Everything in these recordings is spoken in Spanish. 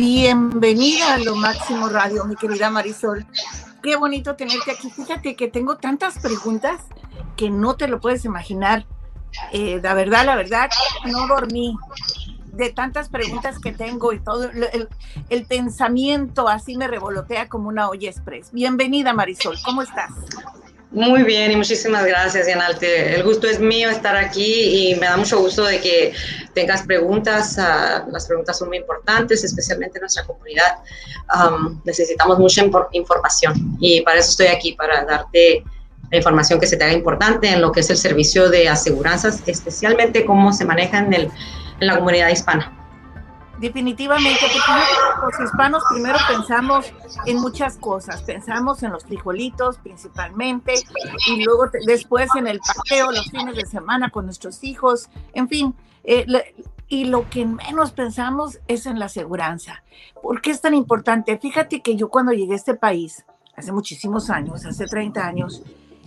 Bienvenida a Lo Máximo Radio, mi querida Marisol. Qué bonito tenerte aquí. Fíjate que tengo tantas preguntas que no te lo puedes imaginar. Eh, la verdad, la verdad, no dormí de tantas preguntas que tengo y todo el, el pensamiento así me revolotea como una olla express. Bienvenida Marisol, ¿cómo estás? Muy bien y muchísimas gracias, Yanalte. El gusto es mío estar aquí y me da mucho gusto de que tengas preguntas. Uh, las preguntas son muy importantes, especialmente en nuestra comunidad. Um, necesitamos mucha información y para eso estoy aquí, para darte la información que se te haga importante en lo que es el servicio de aseguranzas, especialmente cómo se maneja en, la comunidad hispana. Definitivamente, porque los hispanos primero pensamos en muchas cosas, pensamos en los frijolitos principalmente y luego después en el paseo los fines de semana con nuestros hijos, en fin, eh, y lo que menos pensamos es en la seguridad. ¿Por qué es tan importante? Fíjate que yo cuando llegué a este país, hace muchísimos años, hace 30 años,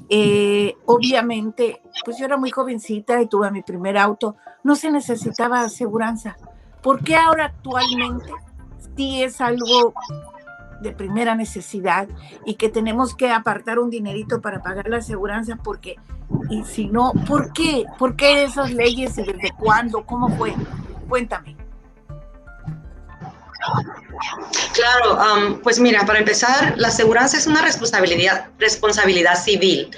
eh, obviamente, pues yo era muy jovencita y tuve mi primer auto, no se necesitaba aseguranza ¿Por qué ahora actualmente sí es algo de primera necesidad y que tenemos que apartar un dinerito para pagar la aseguranza? Porque, y si no, ¿por qué? ¿Por qué esas leyes y desde cuándo? ¿Cómo fue? Cuéntame. Claro, pues mira, para empezar, la aseguranza es una responsabilidad, responsabilidad civil.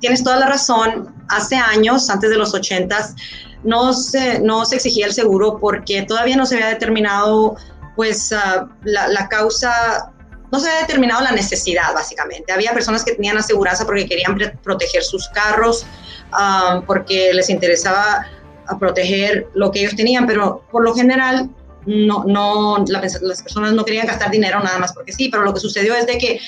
tienes toda la razón. Hace años, antes de los ochentas, no se, no se exigía el seguro porque todavía no se había determinado pues ah, la, causa, no se había determinado la necesidad básicamente. Había personas que tenían aseguranza porque querían proteger sus carros, ah, porque les interesaba ah, proteger lo que ellos tenían, pero por lo general no, no, las personas no querían gastar dinero nada más porque sí, pero lo que sucedió es de que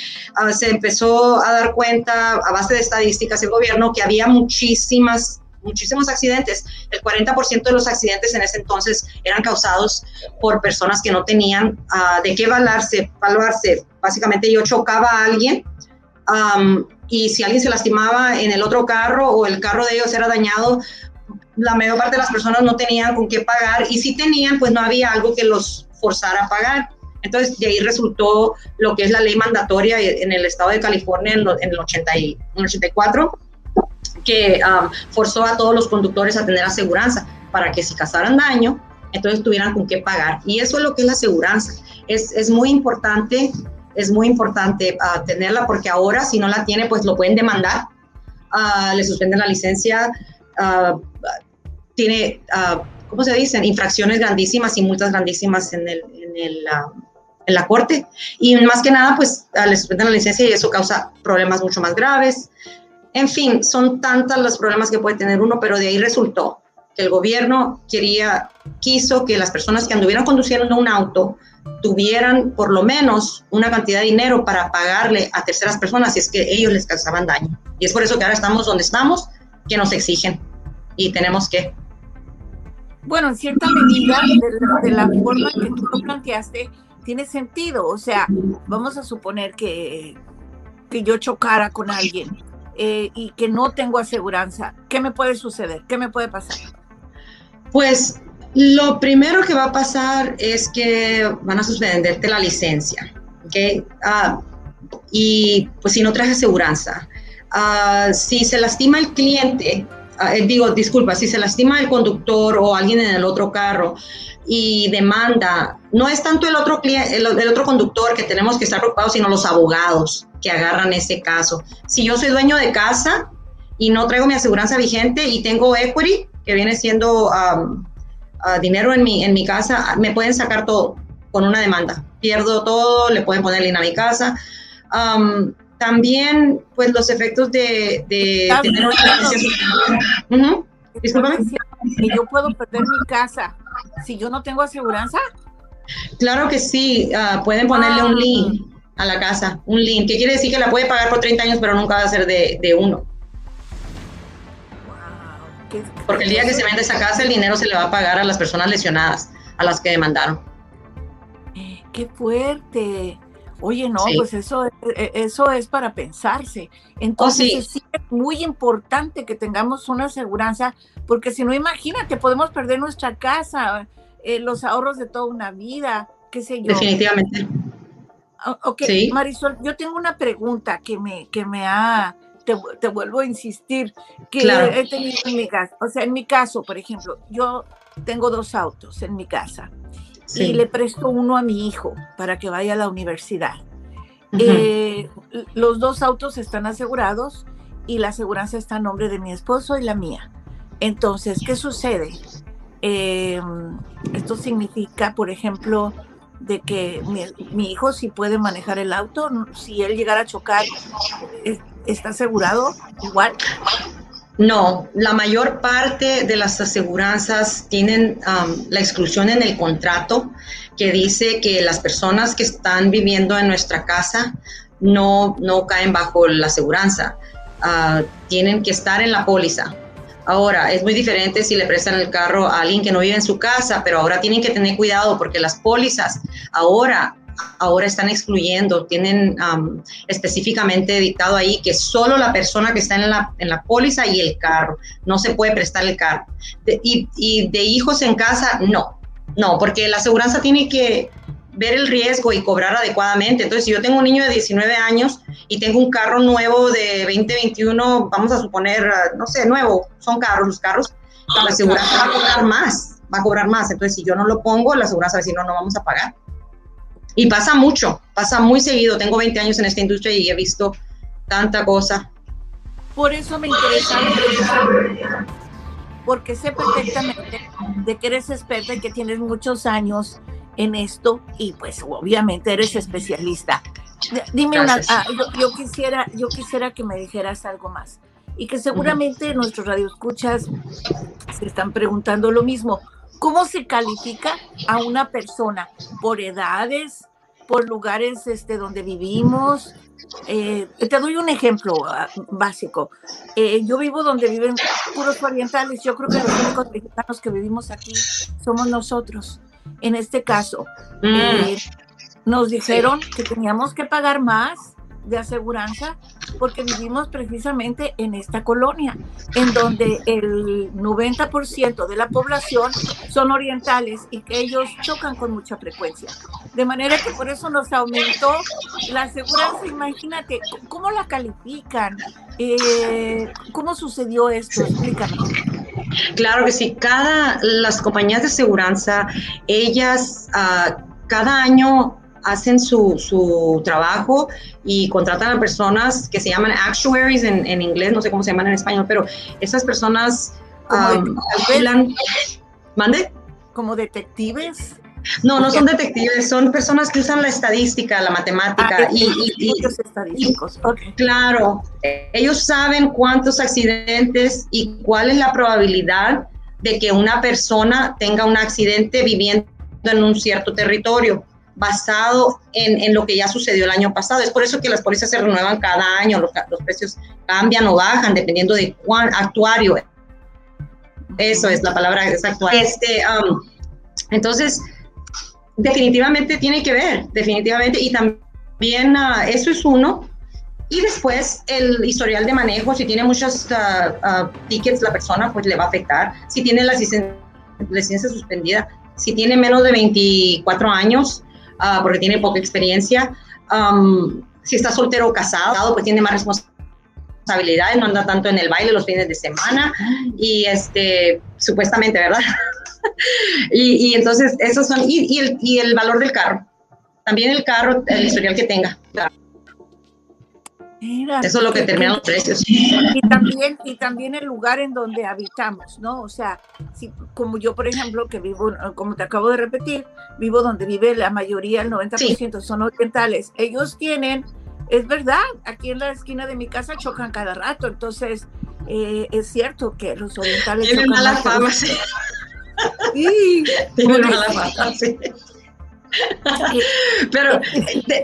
se empezó a dar cuenta a base de estadísticas el gobierno que había muchísimas muchísimos accidentes. El 40% de los accidentes en ese entonces eran causados por personas que no tenían ah, de qué valarse. Básicamente yo chocaba a alguien y si alguien se lastimaba en el otro carro o el carro de ellos era dañado, la mayor parte de las personas no tenían con qué pagar y si tenían, pues no había algo que los forzara a pagar. Entonces, de ahí resultó lo que es la ley mandatoria en el estado de California en, el, 80 y, en el 84, que um, forzó a todos los conductores a tener aseguranza para que si causaran daño, entonces tuvieran con qué pagar. Y eso es lo que es la aseguranza. Es, es muy importante, es muy importante uh, tenerla porque ahora si no la tiene, pues lo pueden demandar, uh, le suspenden la licencia, uh, tiene, ¿cómo se dicen? Infracciones grandísimas y multas grandísimas en, el, en, el, en la corte. Y más que nada, pues le suspenden la licencia y eso causa problemas mucho más graves. En fin, son tantos los problemas que puede tener uno, pero de ahí resultó que el gobierno quería, quiso que las personas que anduvieran conduciendo un auto tuvieran por lo menos una cantidad de dinero para pagarle a terceras personas si es que ellos les causaban daño. Y es por eso que ahora estamos donde estamos, que nos exigen y tenemos que. Bueno, en cierta medida, de, la forma que tú lo planteaste, tiene sentido. O sea, vamos a suponer que, que yo chocara con alguien eh, y que no tengo aseguranza, ¿qué me puede suceder? ¿Qué me puede pasar? Pues lo primero que va a pasar es que van a suspenderte la licencia, ¿ok? Ah, y pues si no traes aseguranza, ah, si se lastima el cliente, eh, digo, disculpa, si se lastima el conductor o alguien en el otro carro y demanda, no es tanto el otro, el, el otro conductor que tenemos que estar preocupados, sino los abogados que agarran ese caso. Si yo soy dueño de casa y no traigo mi aseguranza vigente y tengo equity, que viene siendo um, uh, dinero en mi, en mi casa, me pueden sacar todo con una demanda. Pierdo todo, le pueden poner línea a mi casa. También, pues, los efectos de, de tener una yo puedo perder mi casa si yo no tengo aseguranza. Claro que sí, uh, pueden ponerle un link a la casa, un link, que quiere decir que la puede pagar por 30 años, pero nunca va a ser de, de uno. Porque el día que se vende esa casa, el dinero se le va a pagar a las personas lesionadas, a las que demandaron. ¡Qué fuerte! Oye, no, pues eso, e, eso es para pensarse. Entonces sí. es muy importante que tengamos una aseguranza, porque si no, imagínate, podemos perder nuestra casa, eh, los ahorros de toda una vida, qué sé yo. Definitivamente. Ok, Marisol, yo tengo una pregunta que me, que me ha, te, vuelvo a insistir, que he tenido en mi casa. O sea, en mi caso, por ejemplo, yo tengo dos autos en mi casa y le presto uno a mi hijo para que vaya a la universidad. Eh, los dos autos están asegurados y la aseguranza está a nombre de mi esposo y la mía. Entonces, ¿qué sucede? Eh, esto significa, por ejemplo, de que mi, hijo si puede manejar el auto, si él llegara a chocar, ¿está asegurado igual? No, la mayor parte de las aseguranzas tienen um, la exclusión en el contrato que dice que las personas que están viviendo en nuestra casa no, no caen bajo la aseguranza, uh, tienen que estar en la póliza. Ahora, es muy diferente si le prestan el carro a alguien que no vive en su casa, pero ahora tienen que tener cuidado porque las pólizas ahora ahora están excluyendo, tienen específicamente dictado ahí que solo la persona que está en la, en la póliza y el carro, no se puede prestar el carro. y, y, de hijos en casa, no, no, porque la aseguranza tiene que ver el riesgo y cobrar adecuadamente. Entonces, si yo tengo un niño de 19 años y tengo un carro nuevo de 2021, vamos a suponer, ah, no sé, nuevo, son carros, los carros, la aseguranza va a cobrar más, va a cobrar más. Entonces, si yo no lo pongo, la aseguranza va a decir, no, no vamos a pagar. Y pasa mucho, pasa muy seguido. Tengo 20 años en esta industria y he visto tanta cosa. Por eso me interesa, porque sé perfectamente de que eres experta y que tienes muchos años en esto y pues obviamente eres especialista. Dime una, ah, yo, quisiera, yo quisiera que me dijeras algo más y que seguramente nuestros radioescuchas se están preguntando lo mismo. ¿Cómo se califica a una persona? ¿Por edades? ¿Por lugares este, donde vivimos? Eh, te doy un ejemplo ah, básico. Eh, yo vivo donde viven puros orientales. Yo creo que los únicos mexicanos que vivimos aquí somos nosotros en este caso, mm. eh, nos dijeron que teníamos que pagar más de aseguranza porque vivimos precisamente en esta colonia, en donde el 90% de la población son orientales y que ellos chocan con mucha frecuencia. De manera que por eso nos aumentó la aseguranza. Imagínate, ¿cómo la califican? Eh, ¿Cómo sucedió esto? Claro que sí. Cada, las compañías de seguridad, ellas uh, cada año hacen su, su, trabajo y contratan a personas que se llaman actuaries en, en, inglés, no sé cómo se llaman en español, pero esas personas um, ¿Mande? ¿Como detectives? No, no son detectives, son personas que usan la estadística, la matemática ah, y, y, estadísticos. Claro, ellos saben cuántos accidentes y cuál es la probabilidad de que una persona tenga un accidente viviendo en un cierto territorio basado en, en, lo que ya sucedió el año pasado. Es por eso que las pólizas se renuevan cada año, los, los precios cambian o bajan dependiendo de cuán actuario. Eso es la palabra, es actuario. Este, um, entonces, definitivamente tiene que ver, definitivamente. Y también uh, eso es uno. Y después el historial de manejo, si tiene muchos uh, uh, tickets la persona, pues le va a afectar. Si tiene la licencia, suspendida, si tiene menos de 24 años, porque tiene poca experiencia, um, si está soltero o casado, pues tiene más responsabilidades, no anda tanto en el baile los fines de semana y este, supuestamente, ¿verdad? y, entonces, esos son, y, el, y el valor del carro. También el carro, el historial que tenga. Eso es lo que termina los precios. Y también, y también el lugar en donde habitamos, ¿no? O sea, si, como yo, por ejemplo, que vivo, como te acabo de repetir, vivo donde vive la mayoría, el 90% son orientales. Ellos tienen, es verdad, aquí en la esquina de mi casa chocan cada rato, entonces eh, es cierto que los orientales... Tienen mala fama, sí. Sí, Pero,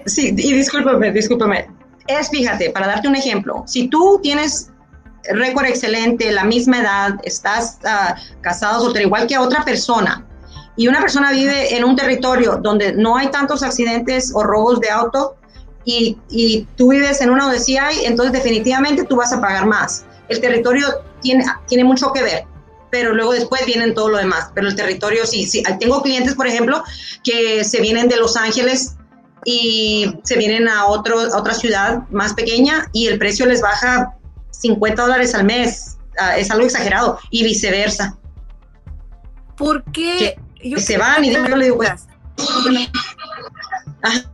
sí, y discúlpame, discúlpame. Es, fíjate, para darte un ejemplo, si tú tienes récord excelente, la misma edad, estás uh, casado, soltero, igual que otra persona, y una persona vive en un territorio donde no hay tantos accidentes o robos de auto, y, tú vives en una donde entonces definitivamente tú vas a pagar más. El territorio tiene, tiene mucho que ver pero luego después vienen todo lo demás. Pero el territorio sí, sí. Tengo clientes, por ejemplo, que se vienen de Los Ángeles y se vienen a, otro, a otra ciudad más pequeña y el precio les baja 50 dólares al mes. Ah, es algo exagerado y viceversa. ¿Por qué? se van y yo le digo, pues,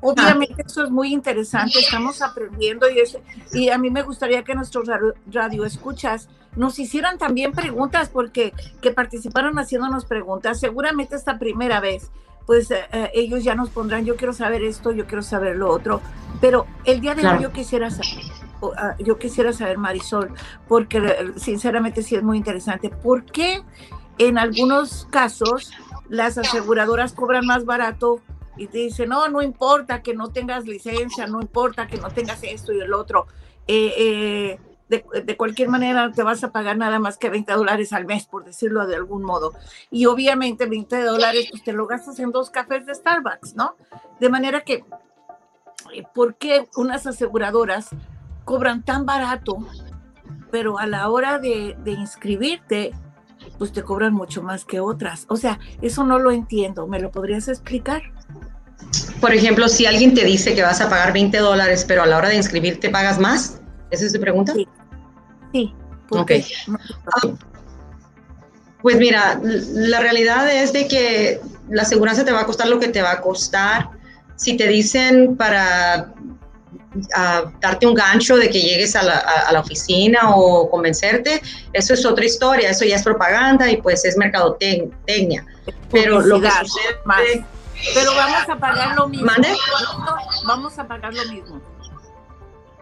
Obviamente eso es muy interesante, estamos aprendiendo y, y a mí me gustaría que nuestros radio escuchas nos hicieran también preguntas porque que participaron haciéndonos preguntas. Seguramente esta primera vez, pues eh, eh, ellos ya nos pondrán, yo quiero saber esto, yo quiero saber lo otro, pero el día de hoy yo quisiera saber, ah, yo quisiera saber Marisol, porque eh, sinceramente sí es muy interesante, ¿por qué en algunos casos las aseguradoras cobran más barato y te dicen, no, no importa que no tengas licencia, no importa que no tengas esto y el otro. Eh, eh, de, cualquier manera te vas a pagar nada más que 20 dólares al mes, por decirlo de algún modo. Y obviamente 20 dólares pues te lo gastas en dos cafés de Starbucks, ¿no? De manera que, eh, ¿por qué unas aseguradoras cobran tan barato, pero a la hora de, de inscribirte pues te cobran mucho más que otras. O sea, eso no lo entiendo. ¿Me lo podrías explicar? Por ejemplo, si alguien te dice que vas a pagar 20 dólares, pero a la hora de inscribirte pagas más, ¿esa es tu pregunta? Sí. Sí. Ok. Ah, pues mira, la realidad es de que la aseguranza te va a costar lo que te va a costar. Si te dicen para a darte un gancho de que llegues a la, a, la, oficina o convencerte, eso es otra historia, eso ya es propaganda y pues es mercadotecnia. Pero lo que sucede... Pero vamos a pagar lo mismo. ¿Mande? Vamos a pagar lo mismo.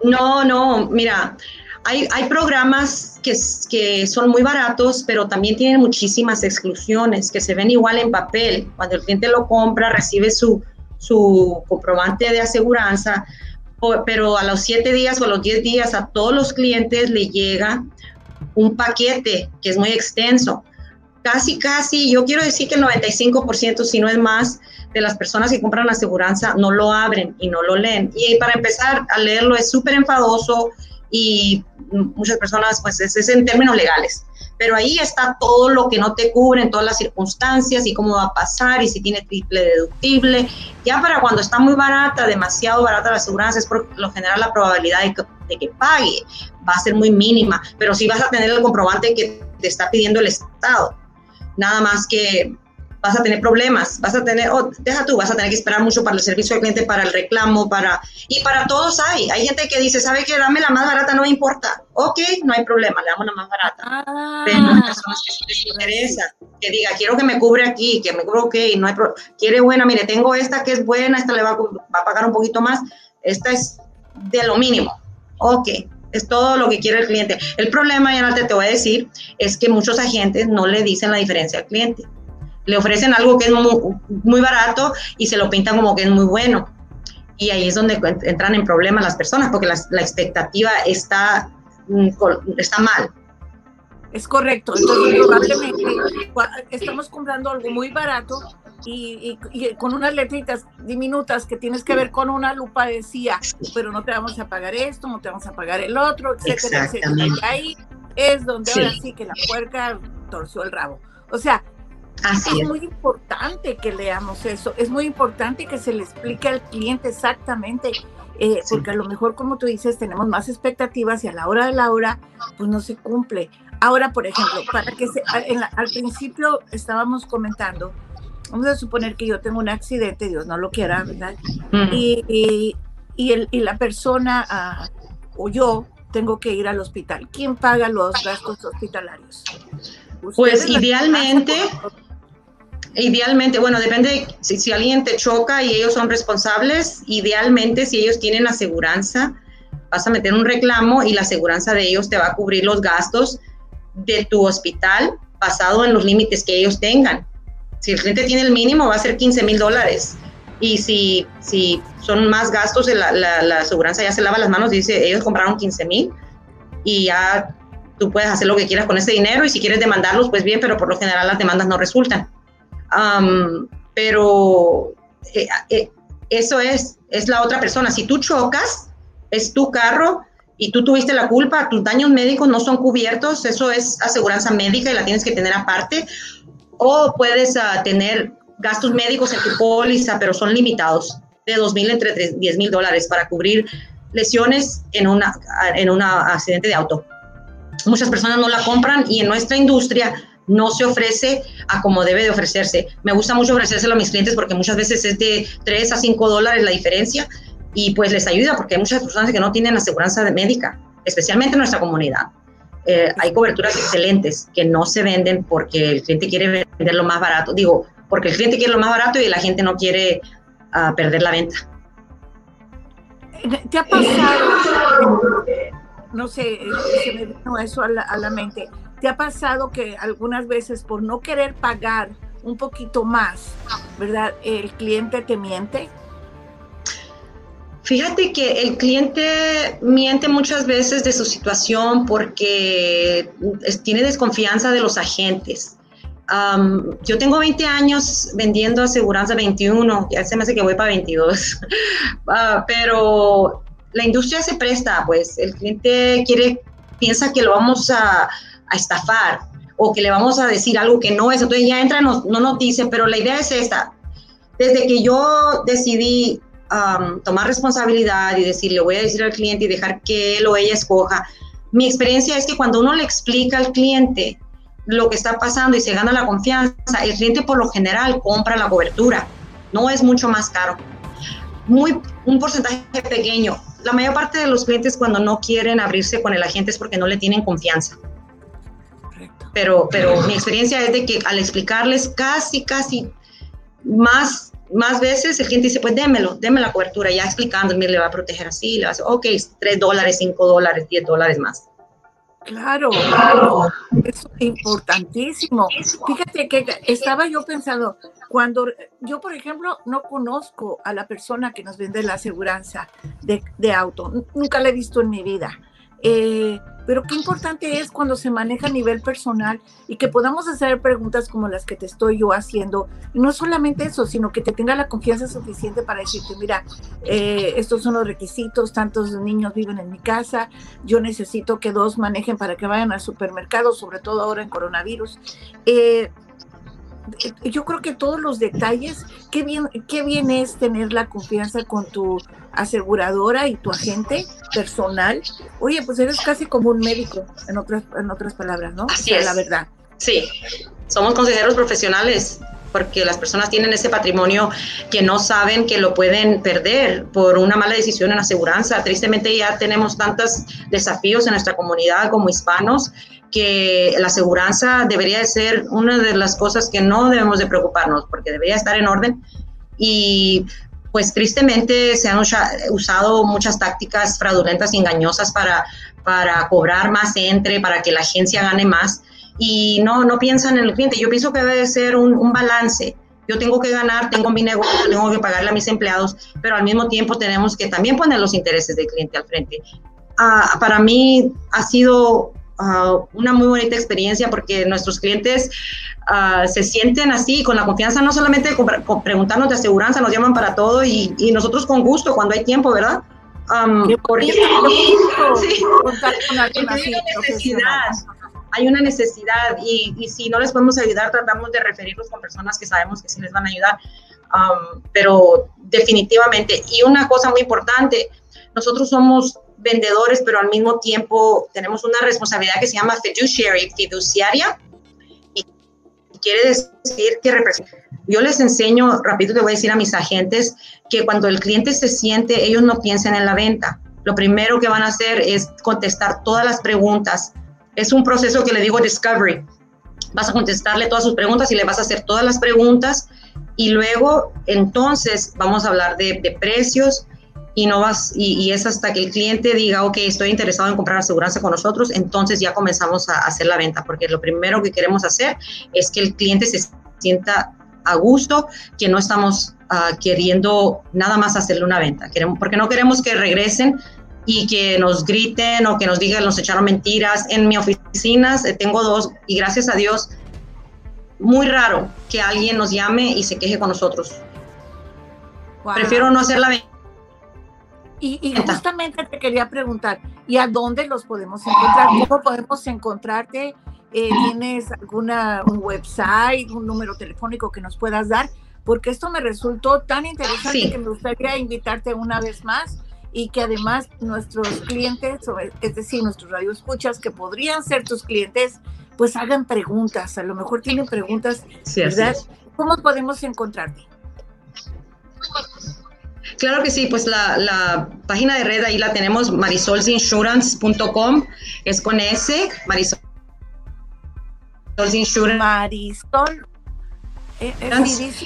No, no, mira, hay, hay programas que, que, son muy baratos, pero también tienen muchísimas exclusiones que se ven igual en papel. Cuando el cliente lo compra, recibe su, su comprobante de aseguranza, pero a los siete días o a los diez días a todos los clientes le llega un paquete que es muy extenso. Casi, casi, yo quiero decir que el 95%, si no es más, de las personas que compran la aseguranza no lo abren y no lo leen. Y para empezar a leerlo es súper enfadoso y muchas personas, pues es en términos legales pero ahí está todo lo que no te cubre en todas las circunstancias y cómo va a pasar y si tiene triple deductible. Ya para cuando está muy barata, demasiado barata la aseguranza, es por lo general la probabilidad de que, de que pague va a ser muy mínima, pero sí vas a tener el comprobante que te está pidiendo el Estado. Nada más que vas a tener problemas, vas a tener, oh, deja tú, vas a tener que esperar mucho para el servicio al cliente, para el reclamo, para, y para todos hay, hay gente que dice, ¿sabe qué? Dame la más barata, no me importa, ok, no hay problema, le damos la más barata, ah. pero hay personas que les interesa, que diga, quiero que me cubre aquí, que me cubre, ok, no hay problema, quiere buena, mire, tengo esta que es buena, esta le va a, va a pagar un poquito más, esta es de lo mínimo, ok, es todo lo que quiere el cliente. El problema, ya no te, te voy a decir, es que muchos agentes no le dicen la diferencia al cliente le ofrecen algo que es muy, barato y se lo pintan como que es muy bueno. Y ahí es donde entran en problemas las personas, porque la, expectativa está, mm, está mal. Es correcto. Entonces, probablemente estamos comprando algo muy barato y, con unas letritas diminutas que tienes que ver con una lupa decía, pero no te vamos a pagar esto, no te vamos a pagar el otro, etcétera, etcétera. Y ahí es donde ahora sí que la puerca torció el rabo. O sea, es, muy importante que leamos eso, es muy importante que se le explique al cliente exactamente, eh, porque a lo mejor, como tú dices, tenemos más expectativas y a la hora de la hora, pues no se cumple. Ahora, por ejemplo, para que se, al principio estábamos comentando, vamos a suponer que yo tengo un accidente, Dios no lo quiera, ¿verdad? y, y, el, y, la persona ah, o yo tengo que ir al hospital. ¿Quién paga los gastos hospitalarios? Pues idealmente, Idealmente, bueno, depende si, si, alguien te choca y ellos son responsables, idealmente si ellos tienen aseguranza, vas a meter un reclamo y la aseguranza de ellos te va a cubrir los gastos de tu hospital basado en los límites que ellos tengan. Si el cliente tiene el mínimo, va a ser 15 mil dólares. Y si, si son más gastos, la, la, la aseguranza ya se lava las manos, dice, ellos compraron 15 mil y ya tú puedes hacer lo que quieras con ese dinero y si quieres demandarlos, pues bien, pero por lo general las demandas no resultan pero eh, eh, eso es, es la otra persona. Si tú chocas, es tu carro y tú tuviste la culpa, tus daños médicos no son cubiertos, eso es aseguranza médica y la tienes que tener aparte, o puedes uh, tener gastos médicos en tu póliza, pero son limitados, de 2 mil entre 10 mil dólares para cubrir lesiones en un en una accidente de auto. Muchas personas no la compran y en nuestra industria no se ofrece a como debe de ofrecerse. Me gusta mucho ofrecérselo a mis clientes porque muchas veces es de 3 a 5 dólares la diferencia y pues les ayuda porque hay muchas personas que no tienen aseguranza de médica, especialmente en nuestra comunidad. Eh, hay coberturas excelentes que no se venden porque el cliente quiere vender lo más barato. Digo, porque el cliente quiere lo más barato y la gente no quiere uh, perder la venta. ¿Te ha pasado? No sé, se me vino eso a la, a la mente. ¿Te ha pasado que algunas veces por no querer pagar un poquito más, ¿verdad? El cliente te miente. Fíjate que el cliente miente muchas veces de su situación porque tiene desconfianza de los agentes. yo tengo 20 años vendiendo aseguranza 21, ya se me hace que voy para 22, ah, pero la industria se presta, pues el cliente quiere, piensa que lo vamos a, a estafar o que le vamos a decir algo que no es. Entonces ya entra, no, no nos dice, pero la idea es esta. Desde que yo decidí um, tomar responsabilidad y decir, le voy a decir al cliente y dejar que él o ella escoja, mi experiencia es que cuando uno le explica al cliente lo que está pasando y se gana la confianza, el cliente por lo general compra la cobertura. No es mucho más caro. Muy, un porcentaje pequeño. La mayor parte de los clientes cuando no quieren abrirse con el agente es porque no le tienen confianza pero, pero mi experiencia es de que al explicarles casi, casi más, más veces, el cliente dice, pues démelo, déme la cobertura, ya explicando, mire, le va a proteger así, le va a decir, ok, 3 dólares, 5 dólares, 10 dólares más. Claro, claro, eso es importantísimo. Fíjate que estaba yo pensando, cuando yo, por ejemplo, no conozco a la persona que nos vende la aseguranza de, de auto, nunca la he visto en mi vida. Eh, pero qué importante es cuando se maneja a nivel personal y que podamos hacer preguntas como las que te estoy yo haciendo. No solamente eso, sino que te tenga la confianza suficiente para decirte, mira, eh, estos son los requisitos, tantos niños viven en mi casa, yo necesito que dos manejen para que vayan al supermercado, sobre todo ahora en coronavirus. Eh, yo creo que todos los detalles, qué bien, qué bien es tener la confianza con tu aseguradora y tu agente personal. Oye, pues eres casi como un médico, en otras, en otras palabras, ¿no? Así es. La verdad. Sí, somos consejeros profesionales porque las personas tienen ese patrimonio que no saben que lo pueden perder por una mala decisión en aseguranza. Tristemente ya tenemos tantos desafíos en nuestra comunidad como hispanos que la aseguranza debería de ser una de las cosas que no debemos de preocuparnos porque debería estar en orden y pues tristemente se han usado muchas tácticas fraudulentas y engañosas para, para cobrar más entre, para que la agencia gane más y no, no piensan en el cliente. Yo pienso que debe ser un, un balance. Yo tengo que ganar, tengo mi negocio, tengo que pagarle a mis empleados, pero al mismo tiempo tenemos que también poner los intereses del cliente al frente. Ah, para mí ha sido Ah, una muy bonita experiencia porque nuestros clientes uh, se sienten así, con la confianza no solamente con, preguntarnos de aseguranza, nos llaman para todo y, y nosotros con gusto cuando hay tiempo, ¿verdad? Um, porque sí, sí, hay una necesidad, hay una necesidad y, y, si no les podemos ayudar, tratamos de referirlos con personas que sabemos que sí les van a ayudar, um, pero definitivamente, y una cosa muy importante, nosotros somos vendedores, pero al mismo tiempo tenemos una responsabilidad que se llama fiduciary, fiduciaria, y quiere decir que yo les enseño, rápido te voy a decir a mis agentes, que cuando el cliente se siente, ellos no piensan en la venta. Lo primero que van a hacer es contestar todas las preguntas. Es un proceso que le digo discovery. Vas a contestarle todas sus preguntas y le vas a hacer todas las preguntas y luego entonces vamos a hablar de, de precios, y no vas y, es hasta que el cliente diga, ok, estoy interesado en comprar aseguranza con nosotros, entonces ya comenzamos a hacer la venta, porque lo primero que queremos hacer es que el cliente se sienta a gusto, que no estamos uh, queriendo nada más hacerle una venta, queremos, porque no queremos que regresen y que nos griten o que nos digan, nos echaron mentiras. En mi oficina eh, tengo dos y gracias a Dios, muy raro que alguien nos llame y se queje con nosotros. Prefiero no hacer la venta Y, justamente te quería preguntar, ¿y a dónde los podemos encontrar? ¿Cómo podemos encontrarte? Eh, ¿Tienes alguna un website, un número telefónico que nos puedas dar? Porque esto me resultó tan interesante que me gustaría invitarte una vez más y que además nuestros clientes, es decir, nuestros radioescuchas que podrían ser tus clientes, pues hagan preguntas. A lo mejor tienen preguntas, ¿verdad? ¿Cómo podemos encontrarte? Claro que sí, pues la, página de red ahí la tenemos, marisolsinsurance.com, es con S, Marisol Insurance. Marisol. Eh,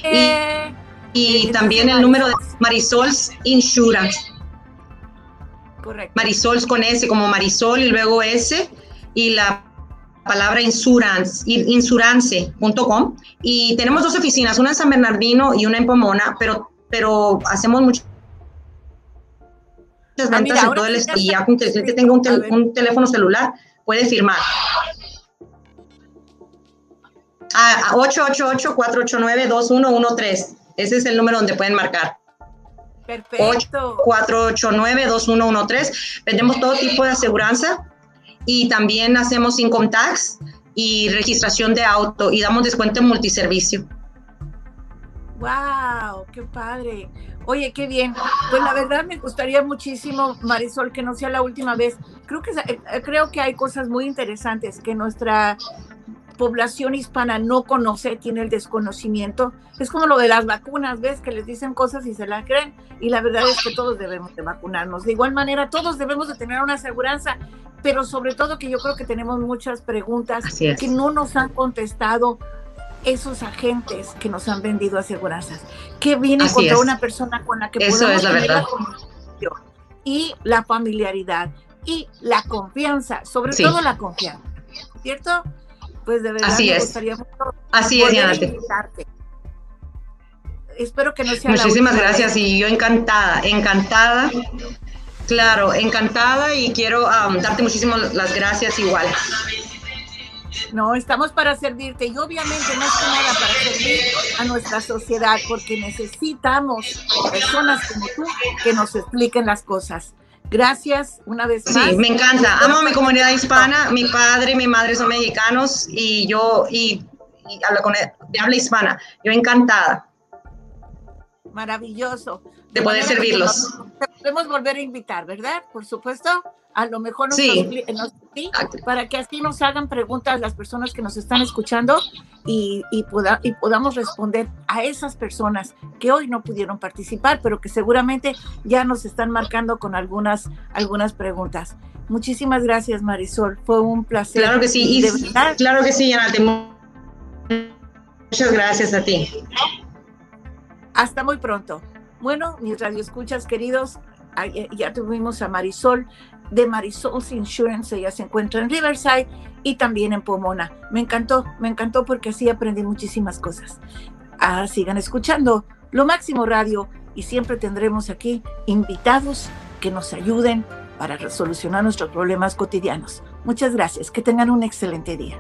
eh, y, también el número de Marisol's Insurance. Correcto. Marisols con S, como Marisol y luego S, y la palabra insurance, insurance.com. Y tenemos dos oficinas, una en San Bernardino y una en Pomona, pero pero hacemos muchas ah, ventas en todo el estado. Y ya con que el cliente tenga un, teléfono celular, puede firmar. A 888-489-2113. Ese es el número donde pueden marcar. Perfecto. 489-2113. Vendemos todo tipo de aseguranza y también hacemos income tax y registración de auto y damos descuento en multiservicio. ¡Wow! ¡Qué padre! Oye, qué bien. Pues la verdad me gustaría muchísimo, Marisol, que no sea la última vez. Creo que, eh, eh, creo que hay cosas muy interesantes que nuestra población hispana no conoce, tiene el desconocimiento. Es como lo de las vacunas, ¿ves? Que les dicen cosas y se las creen. Y la verdad es que todos debemos de vacunarnos. De igual manera, todos debemos de tener una aseguranza, pero sobre todo que yo creo que tenemos muchas preguntas que no nos han contestado esos agentes que nos han vendido aseguranzas, que viene contra una persona con la que Eso es la verdad. y la familiaridad y la confianza, sobre todo la confianza, ¿cierto? Pues de verdad Así me es. gustaría mucho Así es, Espero que no sea Muchísimas gracias y yo encantada, encantada. Claro, encantada y quiero um, darte muchísimas las gracias igual. No, estamos para servirte y obviamente más que nada para servir a nuestra sociedad porque necesitamos personas como tú que nos expliquen las cosas. Gracias una vez más. Sí, me encanta. Amo a mi comunidad hispana. Mi padre y mi madre son mexicanos y yo y, hablo con de habla hispana. Yo encantada. Maravilloso. De poder servirlos. podemos volver a invitar, ¿verdad? Por supuesto a lo mejor nos, sí. para que así nos hagan preguntas las personas que nos están escuchando y, y, y podamos responder a esas personas que hoy no pudieron participar, pero que seguramente ya nos están marcando con algunas, algunas preguntas. Muchísimas gracias, Marisol. Fue un placer. Claro que sí. claro que sí, Yanate. Muchas gracias a ti. Hasta muy pronto. Bueno, mis radioescuchas queridos, ya tuvimos a Marisol de Marisol's Insurance. Ella se encuentra en Riverside y también en Pomona. Me encantó, me encantó porque así aprendí muchísimas cosas. Ah, sigan escuchando Lo Máximo Radio y siempre tendremos aquí invitados que nos ayuden para resolucionar nuestros problemas cotidianos. Muchas gracias. Que tengan un excelente día.